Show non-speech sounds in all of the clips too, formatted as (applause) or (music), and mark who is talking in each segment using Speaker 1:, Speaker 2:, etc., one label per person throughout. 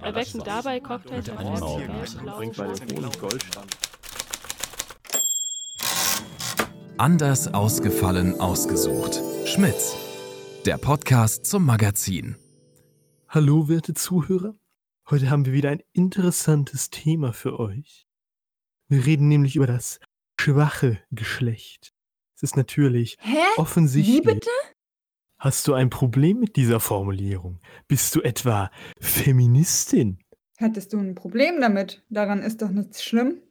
Speaker 1: Erwecken dabei Cocktails
Speaker 2: Bringt bei dem Honig Goldstand.
Speaker 3: Anders ausgefallen ausgesucht. Schmitz, der Podcast zum Magazin.
Speaker 4: Hallo, werte Zuhörer. Heute haben wir wieder ein interessantes Thema für euch. Wir reden nämlich über das schwache Geschlecht. Es ist natürlich
Speaker 5: Hä?
Speaker 4: offensichtlich.
Speaker 5: Wie bitte?
Speaker 4: Hast du ein Problem mit dieser Formulierung? Bist du etwa Feministin?
Speaker 5: Hättest du ein Problem damit? Daran ist doch nichts schlimm.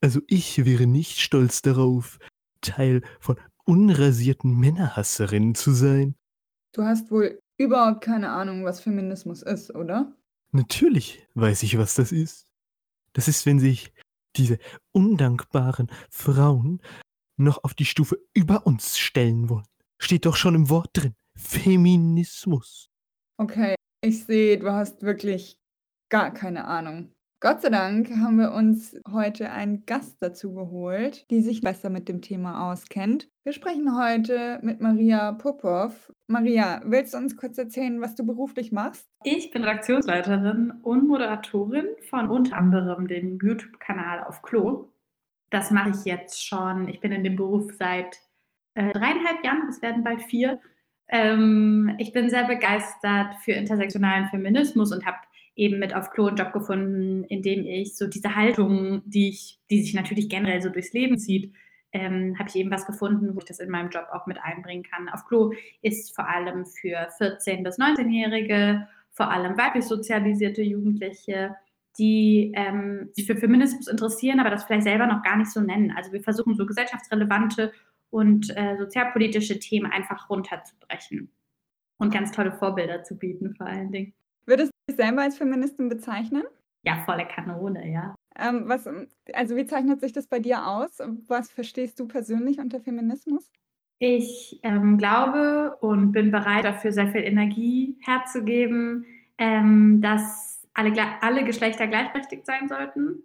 Speaker 4: Also ich wäre nicht stolz darauf, Teil von unrasierten Männerhasserinnen zu sein.
Speaker 5: Du hast wohl überhaupt keine Ahnung, was Feminismus ist, oder?
Speaker 4: Natürlich weiß ich, was das ist. Das ist, wenn sich diese undankbaren Frauen noch auf die Stufe über uns stellen wollen. Steht doch schon im Wort drin. Feminismus.
Speaker 5: Okay, ich sehe, du hast wirklich gar keine Ahnung. Gott sei Dank haben wir uns heute einen Gast dazu geholt, die sich besser mit dem Thema auskennt. Wir sprechen heute mit Maria Popov. Maria, willst du uns kurz erzählen, was du beruflich machst?
Speaker 6: Ich bin Redaktionsleiterin und Moderatorin von unter anderem dem YouTube-Kanal auf Klo. Das mache ich jetzt schon. Ich bin in dem Beruf seit äh, dreieinhalb Jahren, es werden bald vier. Ähm, ich bin sehr begeistert für intersektionalen Feminismus und habe eben mit auf Klo einen Job gefunden, in dem ich so diese Haltung, die, ich, die sich natürlich generell so durchs Leben zieht, ähm, habe ich eben was gefunden, wo ich das in meinem Job auch mit einbringen kann. Auf Klo ist vor allem für 14- bis 19-Jährige, vor allem weiblich sozialisierte Jugendliche, die ähm, sich für Feminismus interessieren, aber das vielleicht selber noch gar nicht so nennen. Also wir versuchen so gesellschaftsrelevante und äh, sozialpolitische Themen einfach runterzubrechen und ganz tolle Vorbilder zu bieten vor allen Dingen.
Speaker 5: Würdest du dich selber als Feministin bezeichnen?
Speaker 6: Ja, volle Kanone, ja.
Speaker 5: Ähm, was, also wie zeichnet sich das bei dir aus? Was verstehst du persönlich unter Feminismus?
Speaker 6: Ich ähm, glaube und bin bereit, dafür sehr viel Energie herzugeben, ähm, dass alle, alle Geschlechter gleichberechtigt sein sollten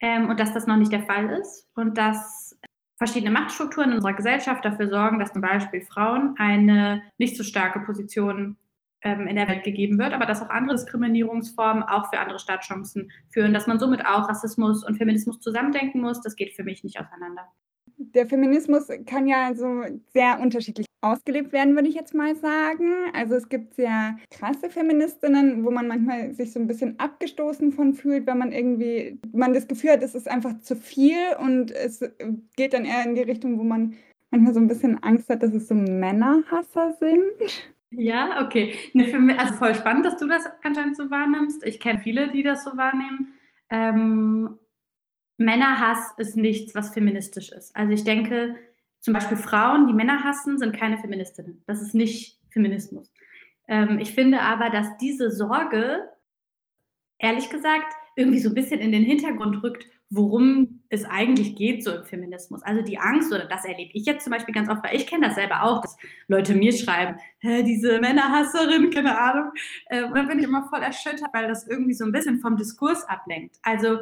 Speaker 6: ähm, und dass das noch nicht der Fall ist und dass verschiedene Machtstrukturen in unserer Gesellschaft dafür sorgen, dass zum Beispiel Frauen eine nicht so starke Position ähm, in der Welt gegeben wird, aber dass auch andere Diskriminierungsformen auch für andere Startchancen führen, dass man somit auch Rassismus und Feminismus zusammendenken muss, das geht für mich nicht auseinander.
Speaker 5: Der Feminismus kann ja also sehr unterschiedlich ausgelebt werden, würde ich jetzt mal sagen. Also es gibt sehr krasse Feministinnen, wo man manchmal sich so ein bisschen abgestoßen von fühlt, wenn man irgendwie, man das Gefühl hat, es ist einfach zu viel und es geht dann eher in die Richtung, wo man manchmal so ein bisschen Angst hat, dass es so Männerhasser sind.
Speaker 6: Ja, okay. Also voll spannend, dass du das anscheinend so wahrnimmst. Ich kenne viele, die das so wahrnehmen. Ähm, Männerhass ist nichts, was feministisch ist. Also ich denke, zum Beispiel Frauen, die Männer hassen, sind keine Feministinnen. Das ist nicht Feminismus. Ähm, ich finde aber, dass diese Sorge, ehrlich gesagt, irgendwie so ein bisschen in den Hintergrund rückt, worum es eigentlich geht so im Feminismus. Also die Angst, oder das erlebe ich jetzt zum Beispiel ganz oft, weil ich kenne das selber auch, dass Leute mir schreiben, diese Männerhasserin, (laughs) keine Ahnung. Äh, und dann bin ich immer voll erschüttert, weil das irgendwie so ein bisschen vom Diskurs ablenkt. Also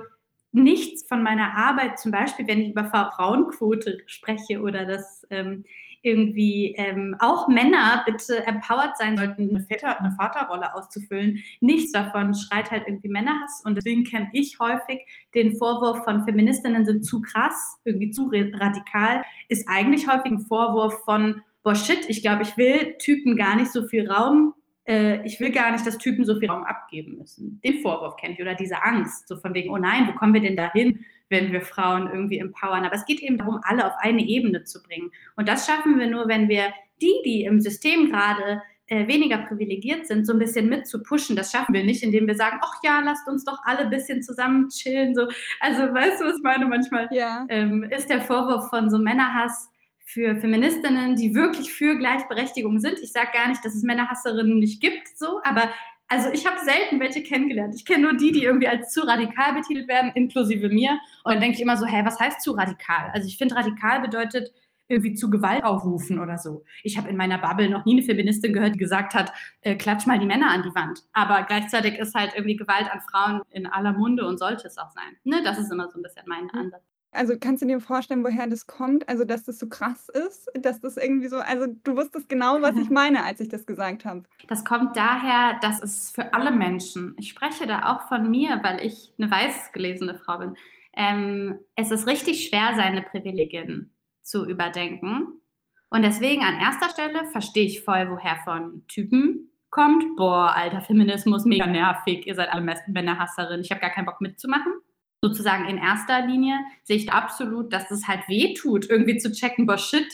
Speaker 6: nichts von meiner Arbeit, zum Beispiel, wenn ich über Frauenquote spreche oder dass ähm, irgendwie ähm, auch Männer bitte empowered sein sollten, eine, Väter, eine Vaterrolle auszufüllen. Nichts davon schreit halt irgendwie Männerhass und deswegen kenne ich häufig den Vorwurf von Feministinnen sind zu krass, irgendwie zu radikal, ist eigentlich häufig ein Vorwurf von, boah shit, ich glaube, ich will Typen gar nicht so viel Raum äh, ich will gar nicht, dass Typen so viel Raum abgeben müssen. Den Vorwurf kenne ich oder diese Angst, so von wegen, oh nein, wo kommen wir denn dahin, wenn wir Frauen irgendwie empowern? Aber es geht eben darum, alle auf eine Ebene zu bringen. Und das schaffen wir nur, wenn wir die, die im System gerade äh, weniger privilegiert sind, so ein bisschen mit zu pushen. Das schaffen wir nicht, indem wir sagen, ach ja, lasst uns doch alle ein bisschen zusammen chillen. So. Also weißt du, was ich meine? Manchmal
Speaker 5: ja.
Speaker 6: ähm, ist der Vorwurf von so Männerhass für Feministinnen, die wirklich für Gleichberechtigung sind. Ich sage gar nicht, dass es Männerhasserinnen nicht gibt, so, aber also ich habe selten welche kennengelernt. Ich kenne nur die, die irgendwie als zu radikal betitelt werden, inklusive mir. Und dann denke ich immer so, hä, was heißt zu radikal? Also ich finde, radikal bedeutet irgendwie zu Gewalt aufrufen oder so. Ich habe in meiner Bubble noch nie eine Feministin gehört, die gesagt hat, äh, klatsch mal die Männer an die Wand. Aber gleichzeitig ist halt irgendwie Gewalt an Frauen in aller Munde und sollte es auch sein. Ne? Das ist immer so ein bisschen mein Ansatz.
Speaker 5: Also, kannst du dir vorstellen, woher das kommt? Also, dass das so krass ist, dass das irgendwie so also, du wusstest genau, was ich (laughs) meine, als ich das gesagt habe.
Speaker 6: Das kommt daher, dass es für alle Menschen ich spreche da auch von mir, weil ich eine weiß gelesene Frau bin. Ähm, es ist richtig schwer, seine Privilegien zu überdenken. Und deswegen an erster Stelle verstehe ich voll, woher von Typen kommt. Boah, alter Feminismus, mega nervig, ihr seid alle Männerhasserin, ich habe gar keinen Bock mitzumachen sozusagen in erster Linie sehe ich absolut, dass es halt weh tut, irgendwie zu checken, boah, shit,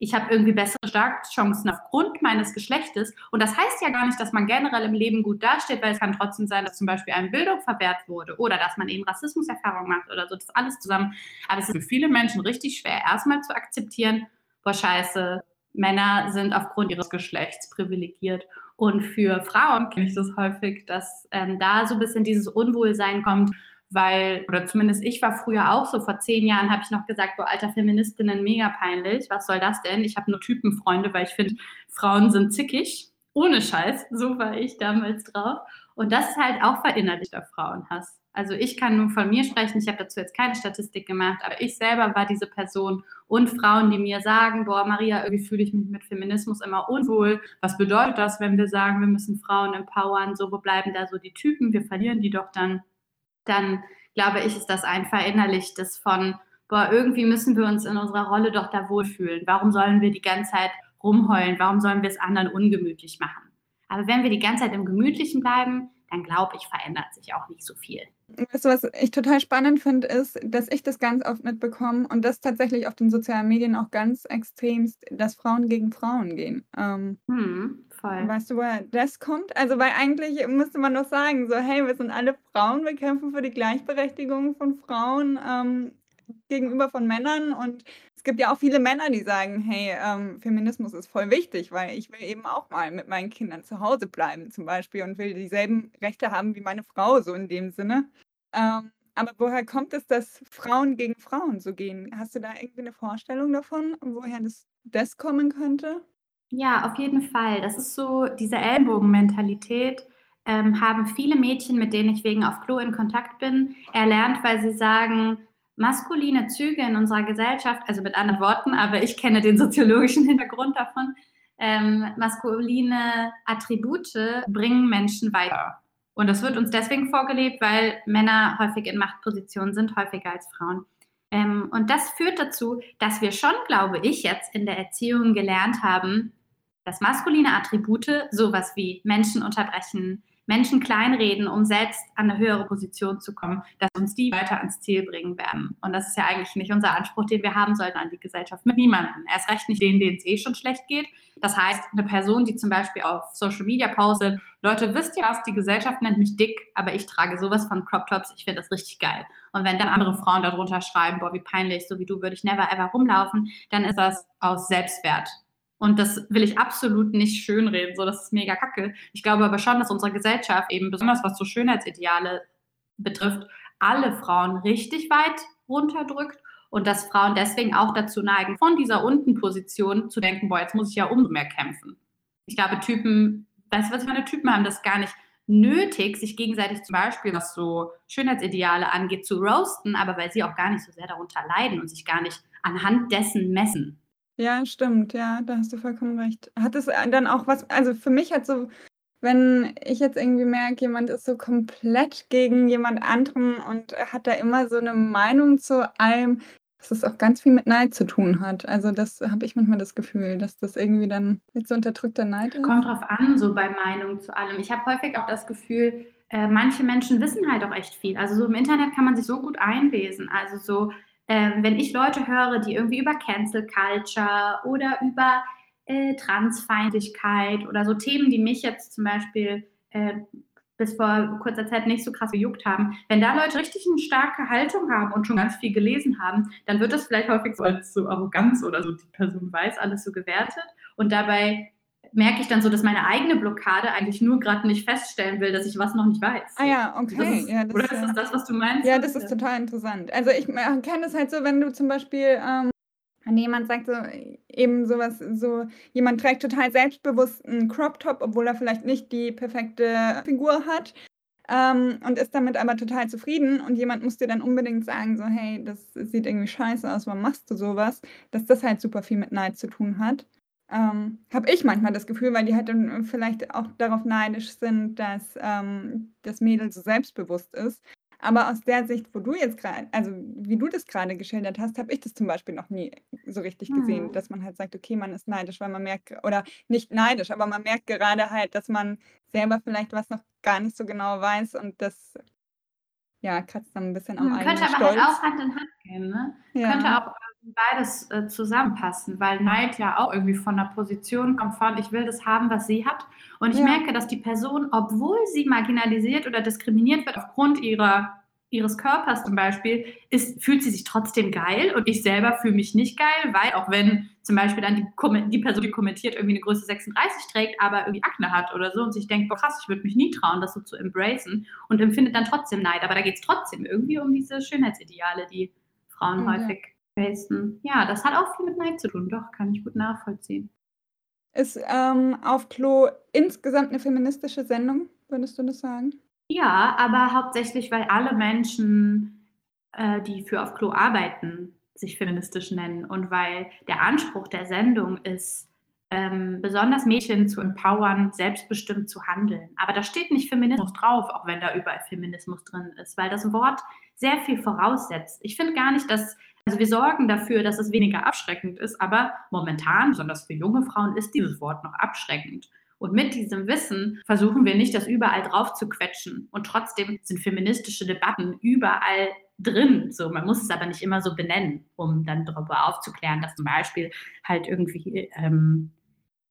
Speaker 6: ich habe irgendwie bessere Startchancen aufgrund meines Geschlechtes. Und das heißt ja gar nicht, dass man generell im Leben gut dasteht, weil es kann trotzdem sein, dass zum Beispiel eine Bildung verwehrt wurde oder dass man eben Rassismuserfahrung macht oder so. Das alles zusammen. Aber es ist für viele Menschen richtig schwer, erstmal zu akzeptieren, boah, scheiße, Männer sind aufgrund ihres Geschlechts privilegiert. Und für Frauen kenne ich das häufig, dass ähm, da so ein bisschen dieses Unwohlsein kommt weil, oder zumindest ich war früher auch so, vor zehn Jahren habe ich noch gesagt, boah, alter Feministinnen, mega peinlich, was soll das denn? Ich habe nur Typenfreunde, weil ich finde, Frauen sind zickig, ohne Scheiß, so war ich damals drauf. Und das ist halt auch verinnerlichter Frauenhass. Also ich kann nur von mir sprechen, ich habe dazu jetzt keine Statistik gemacht, aber ich selber war diese Person und Frauen, die mir sagen, boah, Maria, irgendwie fühle ich mich mit Feminismus immer unwohl. Was bedeutet das, wenn wir sagen, wir müssen Frauen empowern? So, wo bleiben da so die Typen? Wir verlieren die doch dann dann glaube ich, ist das ein verinnerlichtes von, boah, irgendwie müssen wir uns in unserer Rolle doch da wohlfühlen. Warum sollen wir die ganze Zeit rumheulen? Warum sollen wir es anderen ungemütlich machen? Aber wenn wir die ganze Zeit im Gemütlichen bleiben, dann glaube ich, verändert sich auch nicht so viel.
Speaker 5: Weißt du, was ich total spannend finde, ist, dass ich das ganz oft mitbekomme und das tatsächlich auf den sozialen Medien auch ganz extremst, dass Frauen gegen Frauen gehen. Ähm,
Speaker 6: hm, voll.
Speaker 5: Weißt du, woher das kommt? Also, weil eigentlich müsste man doch sagen, so, hey, wir sind alle Frauen, wir kämpfen für die Gleichberechtigung von Frauen ähm, gegenüber von Männern und es gibt ja auch viele Männer, die sagen, hey, ähm, Feminismus ist voll wichtig, weil ich will eben auch mal mit meinen Kindern zu Hause bleiben zum Beispiel und will dieselben Rechte haben wie meine Frau, so in dem Sinne. Ähm, aber woher kommt es, dass Frauen gegen Frauen so gehen? Hast du da irgendwie eine Vorstellung davon, woher das, das kommen könnte?
Speaker 6: Ja, auf jeden Fall. Das ist so, diese Ellbogenmentalität ähm, haben viele Mädchen, mit denen ich wegen auf Klo in Kontakt bin, erlernt, weil sie sagen, maskuline Züge in unserer Gesellschaft, also mit anderen Worten, aber ich kenne den soziologischen Hintergrund davon, ähm, maskuline Attribute bringen Menschen weiter. Und das wird uns deswegen vorgelebt, weil Männer häufig in Machtpositionen sind, häufiger als Frauen. Ähm, und das führt dazu, dass wir schon, glaube ich, jetzt in der Erziehung gelernt haben, dass maskuline Attribute, sowas wie Menschen unterbrechen, Menschen kleinreden, um selbst an eine höhere Position zu kommen, dass uns die weiter ans Ziel bringen werden. Und das ist ja eigentlich nicht unser Anspruch, den wir haben sollten an die Gesellschaft mit niemandem. Erst recht nicht denen, denen es eh schon schlecht geht. Das heißt, eine Person, die zum Beispiel auf Social Media postet, Leute, wisst ihr was, die Gesellschaft nennt mich dick, aber ich trage sowas von Crop Tops, ich finde das richtig geil. Und wenn dann andere Frauen darunter schreiben, boah, wie peinlich, so wie du würde ich never ever rumlaufen, dann ist das aus Selbstwert und das will ich absolut nicht schönreden, so das ist mega kacke. Ich glaube aber schon, dass unsere Gesellschaft eben besonders was so Schönheitsideale betrifft, alle Frauen richtig weit runterdrückt und dass Frauen deswegen auch dazu neigen, von dieser Untenposition zu denken, boah, jetzt muss ich ja umso mehr kämpfen. Ich glaube, Typen, weißt du, was meine? Typen haben das gar nicht nötig, sich gegenseitig zum Beispiel, was so Schönheitsideale angeht, zu roasten, aber weil sie auch gar nicht so sehr darunter leiden und sich gar nicht anhand dessen messen.
Speaker 5: Ja, stimmt, ja, da hast du vollkommen recht. Hat es äh, dann auch was also, für mich hat so wenn ich jetzt irgendwie merke, jemand ist so komplett gegen jemand anderen und hat da immer so eine Meinung zu allem, dass es auch ganz viel mit Neid zu tun hat. Also, das habe ich manchmal das Gefühl, dass das irgendwie dann mit so unterdrückter Neid ist.
Speaker 6: Kommt drauf an, so bei Meinung zu allem. Ich habe häufig auch das Gefühl, äh, manche Menschen wissen halt auch echt viel. Also, so im Internet kann man sich so gut einlesen. Also, so ähm, wenn ich Leute höre, die irgendwie über Cancel Culture oder über äh, Transfeindlichkeit oder so Themen, die mich jetzt zum Beispiel äh, bis vor kurzer Zeit nicht so krass gejuckt haben, wenn da Leute richtig eine starke Haltung haben und schon ganz viel gelesen haben, dann wird das vielleicht häufig so als so Arroganz oder so, die Person weiß alles so gewertet und dabei merke ich dann so, dass meine eigene Blockade eigentlich nur gerade nicht feststellen will, dass ich was noch nicht weiß.
Speaker 5: Ah ja, okay.
Speaker 6: Ist,
Speaker 5: ja,
Speaker 6: das, oder ist das das, was du meinst?
Speaker 5: Ja, das ist total interessant. Also ich kenne das halt so, wenn du zum Beispiel ähm, jemand sagt so eben sowas, so jemand trägt total selbstbewusst einen Crop Top, obwohl er vielleicht nicht die perfekte Figur hat. ähm, und ist damit aber total zufrieden und jemand muss dir dann unbedingt sagen, so, hey, das sieht irgendwie scheiße aus, warum machst du sowas? Dass das halt super viel mit Neid zu tun hat. Ähm, habe ich manchmal das Gefühl, weil die halt dann vielleicht auch darauf neidisch sind, dass ähm, das Mädel so selbstbewusst ist. Aber aus der Sicht, wo du jetzt gerade, also wie du das gerade geschildert hast, habe ich das zum Beispiel noch nie so richtig gesehen,
Speaker 6: Mhm.
Speaker 5: dass man halt sagt, okay, man ist neidisch, weil man merkt, oder nicht neidisch, aber man merkt gerade halt, dass man selber vielleicht was noch gar nicht so genau weiß und das, ja, kratzt dann ein bisschen am
Speaker 6: Hm,
Speaker 5: eigenen
Speaker 6: könnte aber halt
Speaker 5: Stolz.
Speaker 6: auch Hand in Hand gehen, ne? Könnte
Speaker 5: Ja.
Speaker 6: auch ähm, beides äh, zusammenpassen, weil Neid ja auch irgendwie von der Position kommt von, ich will das haben, was sie hat. Und ich
Speaker 5: Ja.
Speaker 6: merke, dass die Person, obwohl sie marginalisiert oder diskriminiert wird aufgrund ihrer, ihres Körpers zum Beispiel, ist, fühlt sie sich trotzdem geil und ich selber fühle mich nicht geil, weil auch wenn zum Beispiel dann die, die Person, die kommentiert, irgendwie eine Größe 36 trägt, aber irgendwie Akne hat oder so und sich denkt, boah krass, ich würde mich nie trauen, das so zu embracen und empfindet dann trotzdem Neid. Aber da geht es trotzdem irgendwie um diese Schönheitsideale, die Frauen
Speaker 5: Ja.
Speaker 6: häufig facen. Ja, das hat auch viel mit Neid zu tun, doch, kann ich gut nachvollziehen.
Speaker 5: Ist ähm, auf Klo insgesamt eine feministische Sendung, würdest du das sagen?
Speaker 6: Ja, aber hauptsächlich, weil alle Menschen, äh, die für auf Klo arbeiten, sich feministisch nennen und weil der Anspruch der Sendung ist, ähm, besonders Mädchen zu empowern, selbstbestimmt zu handeln. Aber da steht nicht Feminismus drauf, auch wenn da überall Feminismus drin ist, weil das Wort sehr viel voraussetzt. Ich finde gar nicht, dass, also wir sorgen dafür, dass es weniger abschreckend ist, aber momentan, besonders für junge Frauen, ist dieses Wort noch abschreckend. Und mit diesem Wissen versuchen wir nicht, das überall drauf zu quetschen. Und trotzdem sind feministische Debatten überall drin. So, man muss es aber nicht immer so benennen, um dann darüber aufzuklären, dass zum Beispiel halt irgendwie ähm,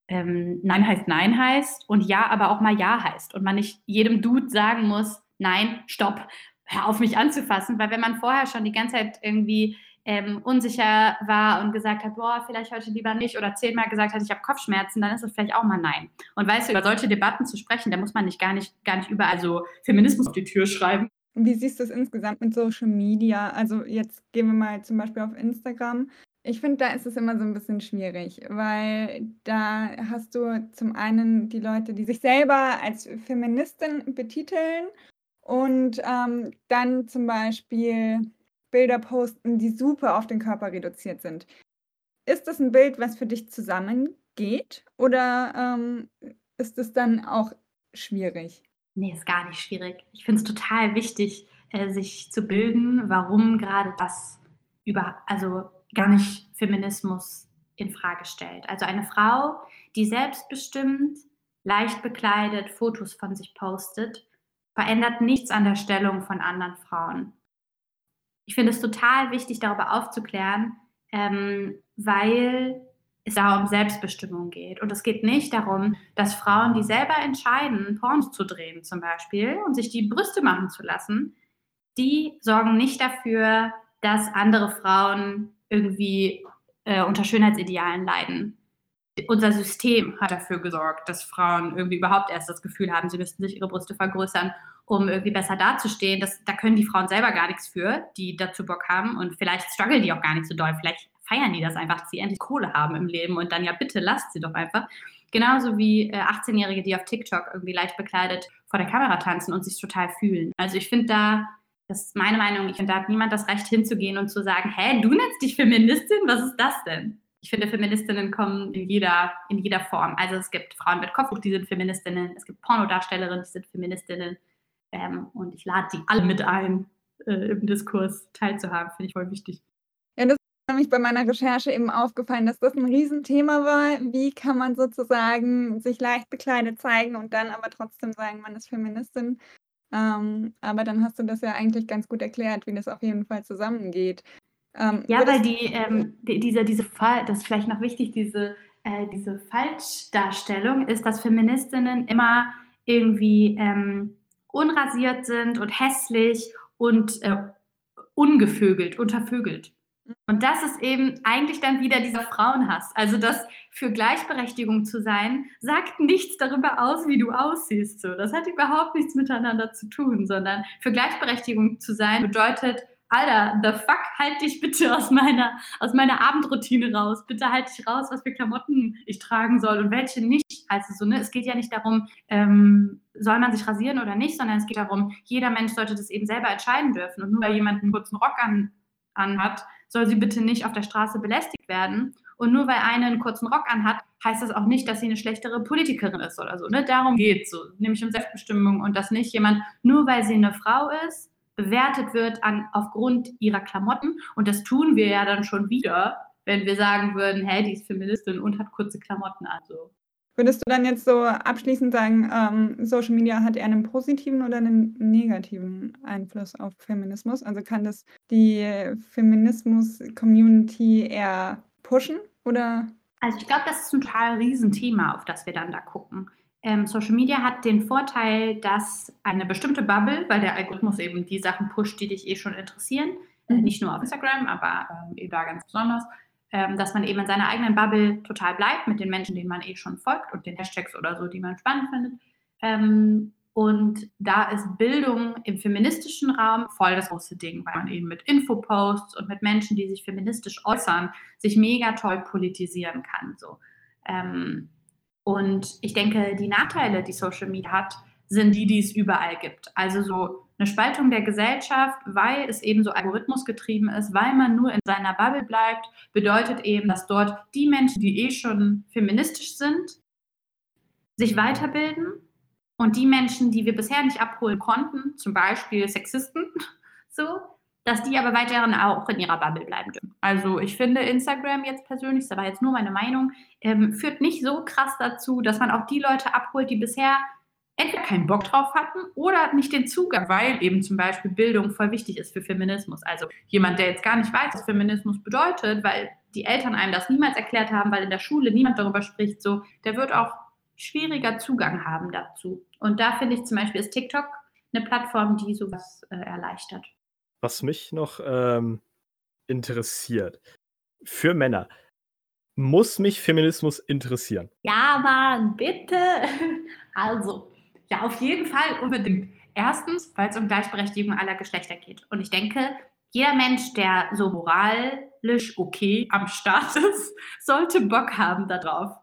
Speaker 6: ähm, Nein heißt Nein heißt und Ja aber auch mal Ja heißt. Und man nicht jedem Dude sagen muss, nein, stopp, hör auf mich anzufassen, weil wenn man vorher schon die ganze Zeit irgendwie ähm, unsicher war und gesagt hat, boah, vielleicht heute lieber nicht oder zehnmal gesagt hat, ich habe Kopfschmerzen, dann ist es vielleicht auch mal Nein. Und weißt du, über solche Debatten zu sprechen, da muss man nicht gar nicht, gar nicht überall so Feminismus auf die Tür schreiben.
Speaker 5: Wie siehst du es insgesamt mit Social Media? Also jetzt gehen wir mal zum Beispiel auf Instagram. Ich finde, da ist es immer so ein bisschen schwierig, weil da hast du zum einen die Leute, die sich selber als Feministin betiteln und ähm, dann zum Beispiel Bilder posten, die super auf den Körper reduziert sind. Ist das ein Bild, was für dich zusammengeht oder ähm, ist es dann auch schwierig?
Speaker 6: Nee, ist gar nicht schwierig. Ich finde es total wichtig, äh, sich zu bilden, warum gerade das über, also gar nicht Feminismus in Frage stellt. Also eine Frau, die selbstbestimmt, leicht bekleidet Fotos von sich postet, verändert nichts an der Stellung von anderen Frauen. Ich finde es total wichtig, darüber aufzuklären, ähm, weil es da um Selbstbestimmung geht. Und es geht nicht darum, dass Frauen, die selber entscheiden, Pornos zu drehen zum Beispiel und sich die Brüste machen zu lassen, die sorgen nicht dafür, dass andere Frauen irgendwie äh, unter Schönheitsidealen leiden. Unser System hat dafür gesorgt, dass Frauen irgendwie überhaupt erst das Gefühl haben, sie müssten sich ihre Brüste vergrößern, um irgendwie besser dazustehen. Das, da können die Frauen selber gar nichts für, die dazu Bock haben. Und vielleicht strugglen die auch gar nicht so doll. Vielleicht feiern die das einfach, dass sie endlich Kohle haben im Leben und dann ja bitte lasst sie doch einfach. Genauso wie äh, 18-Jährige, die auf TikTok irgendwie leicht bekleidet vor der Kamera tanzen und sich total fühlen. Also ich finde da, das ist meine Meinung, ich finde, da hat niemand das Recht hinzugehen und zu sagen, hä, du nennst dich Feministin? Was ist das denn? Ich finde, Feministinnen kommen in jeder, in jeder Form. Also es gibt Frauen mit Kopftuch, die sind Feministinnen, es gibt Pornodarstellerinnen, die sind Feministinnen. Ähm, und ich lade die alle mit ein, äh, im Diskurs teilzuhaben, finde ich voll wichtig.
Speaker 5: Ja, das ist nämlich bei meiner Recherche eben aufgefallen, dass das ein Riesenthema war. Wie kann man sozusagen sich leicht bekleidet zeigen und dann aber trotzdem sagen, man ist Feministin? Ähm, aber dann hast du das ja eigentlich ganz gut erklärt, wie das auf jeden Fall zusammengeht. Ähm,
Speaker 6: Ja, weil die, ähm, die, diese, diese Fall, das ist vielleicht noch wichtig, diese, äh, diese Falschdarstellung ist, dass Feministinnen immer irgendwie ähm, unrasiert sind und hässlich und äh, ungevögelt, untervögelt. Und das ist eben eigentlich dann wieder dieser Frauenhass. Also das für Gleichberechtigung zu sein, sagt nichts darüber aus, wie du aussiehst. So. Das hat überhaupt nichts miteinander zu tun, sondern für Gleichberechtigung zu sein bedeutet, Alter, the fuck, halt dich bitte aus meiner, aus meiner Abendroutine raus. Bitte halt dich raus, was für Klamotten ich tragen soll und welche nicht. Also so, ne, es geht ja nicht darum, ähm, soll man sich rasieren oder nicht, sondern es geht darum, jeder Mensch sollte das eben selber entscheiden dürfen. Und nur weil jemand einen kurzen Rock an, an hat, soll sie bitte nicht auf der Straße belästigt werden. Und nur weil eine einen kurzen Rock anhat, heißt das auch nicht, dass sie eine schlechtere Politikerin ist oder so. Ne? Darum geht es so, nämlich um Selbstbestimmung und dass nicht jemand, nur weil sie eine Frau ist, bewertet wird an, aufgrund ihrer Klamotten. Und das tun wir ja dann schon wieder, wenn wir sagen würden, hey, die ist Feministin und hat kurze Klamotten an. So.
Speaker 5: Würdest du dann jetzt so abschließend sagen, ähm, Social Media hat eher einen positiven oder einen negativen Einfluss auf Feminismus? Also kann das die Feminismus-Community eher pushen oder?
Speaker 6: Also ich glaube, das ist ein total Riesenthema, auf das wir dann da gucken. Ähm, Social Media hat den Vorteil, dass eine bestimmte Bubble, weil der Algorithmus eben die Sachen pusht, die dich eh schon interessieren, äh, mhm. nicht nur auf Instagram, aber ähm, eben da ganz besonders, ähm, dass man eben in seiner eigenen Bubble total bleibt mit den Menschen, denen man eh schon folgt und den Hashtags oder so, die man spannend findet. Ähm, und da ist Bildung im feministischen Raum voll das große Ding, weil man eben mit Infoposts und mit Menschen, die sich feministisch äußern, sich mega toll politisieren kann. So. Ähm, und ich denke, die Nachteile, die Social Media hat, sind die, die es überall gibt. Also so eine Spaltung der Gesellschaft, weil es eben so algorithmusgetrieben ist, weil man nur in seiner Bubble bleibt, bedeutet eben, dass dort die Menschen, die eh schon feministisch sind, sich weiterbilden und die Menschen, die wir bisher nicht abholen konnten, zum Beispiel Sexisten, (laughs) so, dass die aber weiterhin auch in ihrer Bubble bleiben dürfen. Also ich finde Instagram jetzt persönlich, das war jetzt nur meine Meinung, ähm, führt nicht so krass dazu, dass man auch die Leute abholt, die bisher entweder keinen Bock drauf hatten oder nicht den Zugang, weil eben zum Beispiel Bildung voll wichtig ist für Feminismus. Also jemand, der jetzt gar nicht weiß, was Feminismus bedeutet, weil die Eltern einem das niemals erklärt haben, weil in der Schule niemand darüber spricht, so, der wird auch schwieriger Zugang haben dazu. Und da finde ich zum Beispiel ist TikTok eine Plattform, die sowas äh, erleichtert.
Speaker 2: Was mich noch ähm, interessiert, für Männer, muss mich Feminismus interessieren?
Speaker 6: Ja, Mann, bitte. (laughs) Also, ja, auf jeden Fall unbedingt. Erstens, weil es um Gleichberechtigung aller Geschlechter geht. Und ich denke, jeder Mensch, der so moralisch okay am Start (laughs) ist, sollte Bock haben darauf.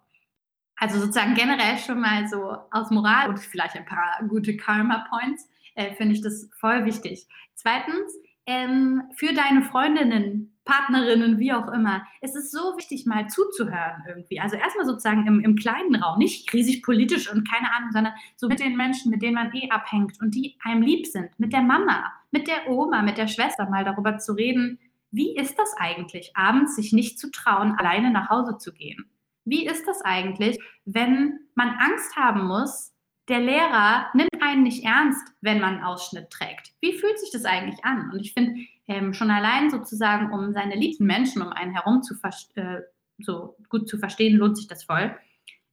Speaker 6: Also sozusagen generell schon mal so aus Moral und vielleicht ein paar gute Karma-Points, äh, finde ich das voll wichtig. Zweitens, ähm, für deine Freundinnen, Partnerinnen, wie auch immer, es ist so wichtig, mal zuzuhören irgendwie. Also erstmal sozusagen im, im kleinen Raum, nicht riesig politisch und keine Ahnung, sondern so mit den Menschen, mit denen man eh abhängt und die einem lieb sind, mit der Mama, mit der Oma, mit der Schwester, mal darüber zu reden, wie ist das eigentlich, abends sich nicht zu trauen, alleine nach Hause zu gehen? Wie ist das eigentlich, wenn man Angst haben muss, der Lehrer nimmt einen nicht ernst, wenn man einen Ausschnitt trägt. Wie fühlt sich das eigentlich an? Und ich finde, ähm, schon allein sozusagen, um seine liebsten Menschen um einen herum zu äh, so gut zu verstehen, lohnt sich das voll.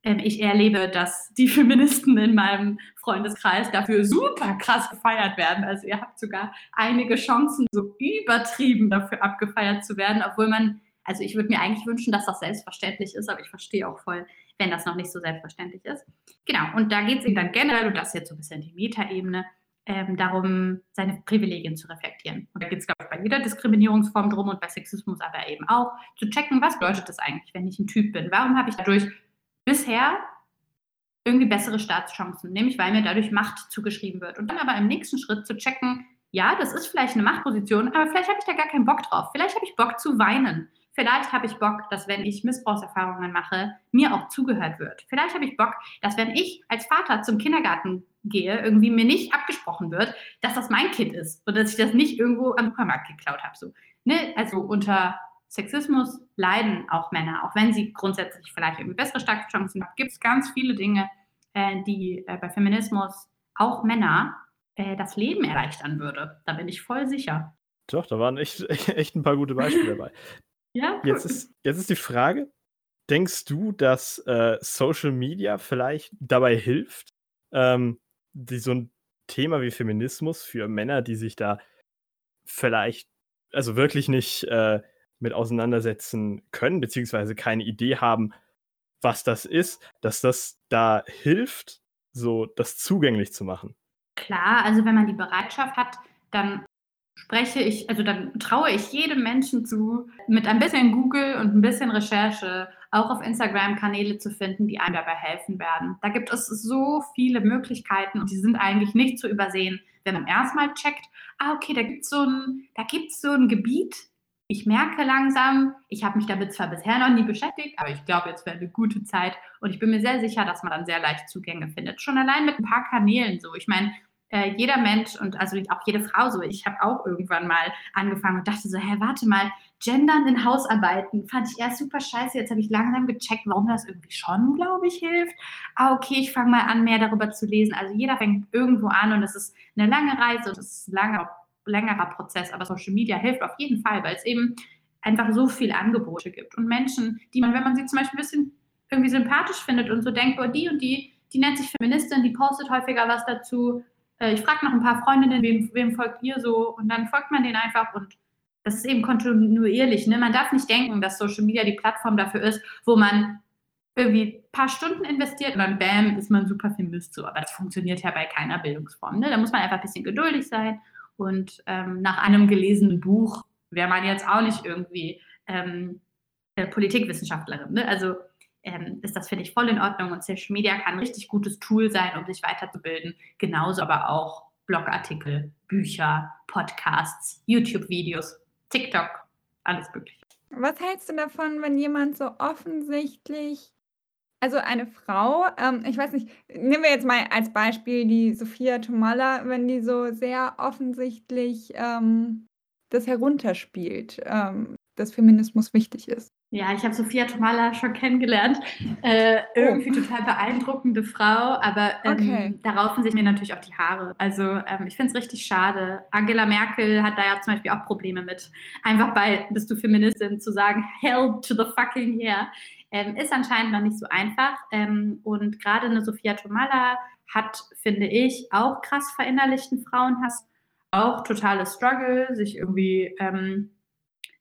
Speaker 6: Ähm, ich erlebe, dass die (laughs) Feministen in meinem Freundeskreis dafür super krass gefeiert werden. Also ihr habt sogar einige Chancen, so übertrieben dafür abgefeiert zu werden, obwohl man, also ich würde mir eigentlich wünschen, dass das selbstverständlich ist, aber ich verstehe auch voll, wenn das noch nicht so selbstverständlich ist. Genau, und da geht es eben dann generell, und das ist jetzt so ein bisschen die Metaebene, ähm, darum, seine Privilegien zu reflektieren. Und da geht es, glaube ich, bei jeder Diskriminierungsform drum und bei Sexismus aber eben auch, zu checken, was bedeutet das eigentlich, wenn ich ein Typ bin? Warum habe ich dadurch bisher irgendwie bessere Staatschancen? Nämlich, weil mir dadurch Macht zugeschrieben wird. Und dann aber im nächsten Schritt zu checken, ja, das ist vielleicht eine Machtposition, aber vielleicht habe ich da gar keinen Bock drauf. Vielleicht habe ich Bock zu weinen. Vielleicht habe ich Bock, dass wenn ich Missbrauchserfahrungen mache, mir auch zugehört wird. Vielleicht habe ich Bock, dass wenn ich als Vater zum Kindergarten gehe, irgendwie mir nicht abgesprochen wird, dass das mein Kind ist und dass ich das nicht irgendwo am Supermarkt geklaut habe. So, ne? Also unter Sexismus leiden auch Männer, auch wenn sie grundsätzlich vielleicht irgendwie bessere Startchancen haben, gibt es ganz viele Dinge, äh, die äh, bei Feminismus auch Männer äh, das Leben erleichtern würde. Da bin ich voll sicher.
Speaker 2: Doch, da waren echt, (laughs) echt ein paar gute Beispiele dabei.
Speaker 6: Ja.
Speaker 2: Jetzt ist, jetzt ist die Frage: Denkst du, dass äh, Social Media vielleicht dabei hilft, ähm, die, so ein Thema wie Feminismus für Männer, die sich da vielleicht, also wirklich nicht äh, mit auseinandersetzen können, beziehungsweise keine Idee haben, was das ist, dass das da hilft, so das zugänglich zu machen?
Speaker 6: Klar, also wenn man die Bereitschaft hat, dann spreche ich, also dann traue ich jedem Menschen zu, mit ein bisschen Google und ein bisschen Recherche auch auf Instagram Kanäle zu finden, die einem dabei helfen werden. Da gibt es so viele Möglichkeiten und die sind eigentlich nicht zu übersehen, wenn man erstmal checkt, ah, okay, da gibt so ein, so ein Gebiet, ich merke langsam, ich habe mich damit zwar bisher noch nie beschäftigt, aber ich glaube, jetzt wäre eine gute Zeit und ich bin mir sehr sicher, dass man dann sehr leicht Zugänge findet. Schon allein mit ein paar Kanälen so. Ich meine, äh, jeder Mensch und also auch jede Frau so. Ich habe auch irgendwann mal angefangen und dachte so, hä, warte mal, Gendern in Hausarbeiten fand ich erst super scheiße. Jetzt habe ich langsam gecheckt, warum das irgendwie schon, glaube ich, hilft. Ah, okay, ich fange mal an, mehr darüber zu lesen. Also jeder fängt irgendwo an und es ist eine lange Reise und es ist ein langer längerer Prozess, aber Social Media hilft auf jeden Fall, weil es eben einfach so viele Angebote gibt und Menschen, die man, wenn man sie zum Beispiel ein bisschen irgendwie sympathisch findet und so denkt, oh, die und die, die nennt sich Feministin, die postet häufiger was dazu. Äh, ich frage noch ein paar Freundinnen, wem, wem folgt ihr so? Und dann folgt man denen einfach und das ist eben kontinuierlich. Ne? Man darf nicht denken, dass Social Media die Plattform dafür ist, wo man irgendwie ein paar Stunden investiert und dann bam, ist man super Feminist so. Aber das funktioniert ja bei keiner Bildungsform. Ne? Da muss man einfach ein bisschen geduldig sein und ähm, nach einem gelesenen Buch wäre man jetzt auch nicht irgendwie ähm, äh, Politikwissenschaftlerin. Ne? Also ähm, ist das, finde ich, voll in Ordnung. Und Social Media kann ein richtig gutes Tool sein, um sich weiterzubilden. Genauso aber auch Blogartikel, Bücher, Podcasts, YouTube-Videos, TikTok, alles Mögliche.
Speaker 5: Was hältst du davon, wenn jemand so offensichtlich also eine Frau, ähm, ich weiß nicht, nehmen wir jetzt mal als Beispiel die Sophia Tomalla, wenn die so sehr offensichtlich ähm, das herunterspielt, ähm, dass Feminismus wichtig ist.
Speaker 6: Ja, ich habe Sophia Tomala schon kennengelernt. Äh, oh. irgendwie total beeindruckende Frau, aber ähm, okay. da raufen sich mir natürlich auch die Haare. Also ähm, ich finde es richtig schade. Angela Merkel hat da ja zum Beispiel auch Probleme mit. Einfach bei, bist du Feministin, zu sagen, hell to the fucking yeah. Ähm, ist anscheinend noch nicht so einfach. Ähm, und gerade eine Sophia Tomala hat, finde ich, auch krass verinnerlichten Frauenhass. Auch totales Struggle, sich irgendwie ähm,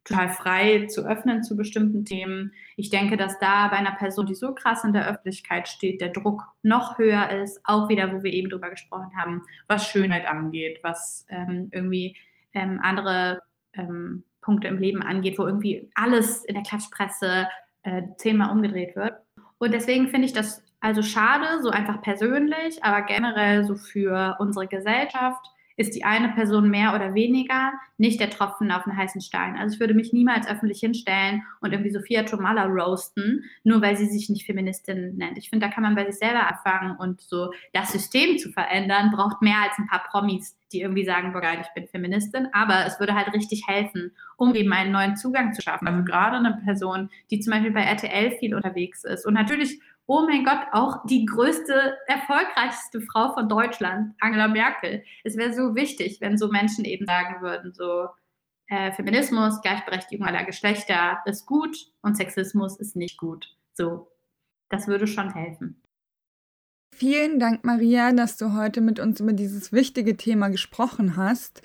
Speaker 6: total frei zu öffnen zu bestimmten Themen. Ich denke, dass da bei einer Person, die so krass in der Öffentlichkeit steht, der Druck noch höher ist, auch wieder, wo wir eben drüber gesprochen haben, was Schönheit angeht, was ähm, irgendwie ähm, andere ähm, Punkte im Leben angeht, wo irgendwie alles in der Klatschpresse äh, zehnmal umgedreht wird. Und deswegen finde ich das also schade, so einfach persönlich, aber generell so für unsere Gesellschaft ist die eine Person mehr oder weniger nicht der Tropfen auf den heißen Stein. Also ich würde mich niemals öffentlich hinstellen und irgendwie Sophia Tomala roasten, nur weil sie sich nicht Feministin nennt. Ich finde, da kann man bei sich selber anfangen und so das System zu verändern, braucht mehr als ein paar Promis, die irgendwie sagen, boah, ich bin Feministin, aber es würde halt richtig helfen, um eben einen neuen Zugang zu schaffen. Also gerade eine Person, die zum Beispiel bei RTL viel unterwegs ist und natürlich oh mein Gott, auch die größte, erfolgreichste Frau von Deutschland, Angela Merkel. Es wäre so wichtig, wenn so Menschen eben sagen würden, so äh, Feminismus, Gleichberechtigung aller Geschlechter ist gut und Sexismus ist nicht gut. So, das würde schon helfen.
Speaker 5: Vielen Dank, Maria, dass du heute mit uns über dieses wichtige Thema gesprochen hast.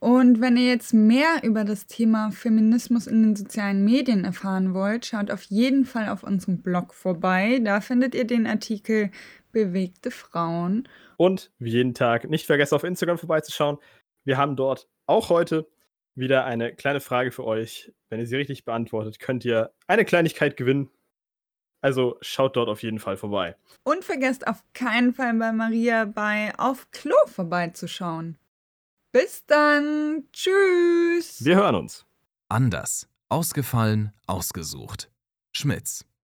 Speaker 5: Und wenn ihr jetzt mehr über das Thema Feminismus in den sozialen Medien erfahren wollt, schaut auf jeden Fall auf unserem Blog vorbei. Da findet ihr den Artikel Bewegte Frauen.
Speaker 2: Und wie jeden Tag nicht vergessen, auf Instagram vorbeizuschauen. Wir haben dort auch heute wieder eine kleine Frage für euch. Wenn ihr sie richtig beantwortet, könnt ihr eine Kleinigkeit gewinnen. Also schaut dort auf jeden Fall vorbei.
Speaker 5: Und vergesst auf keinen Fall bei Maria bei Auf Klo vorbeizuschauen. Bis dann. Tschüss.
Speaker 2: Wir hören uns.
Speaker 3: Anders. Ausgefallen, ausgesucht. Schmitz.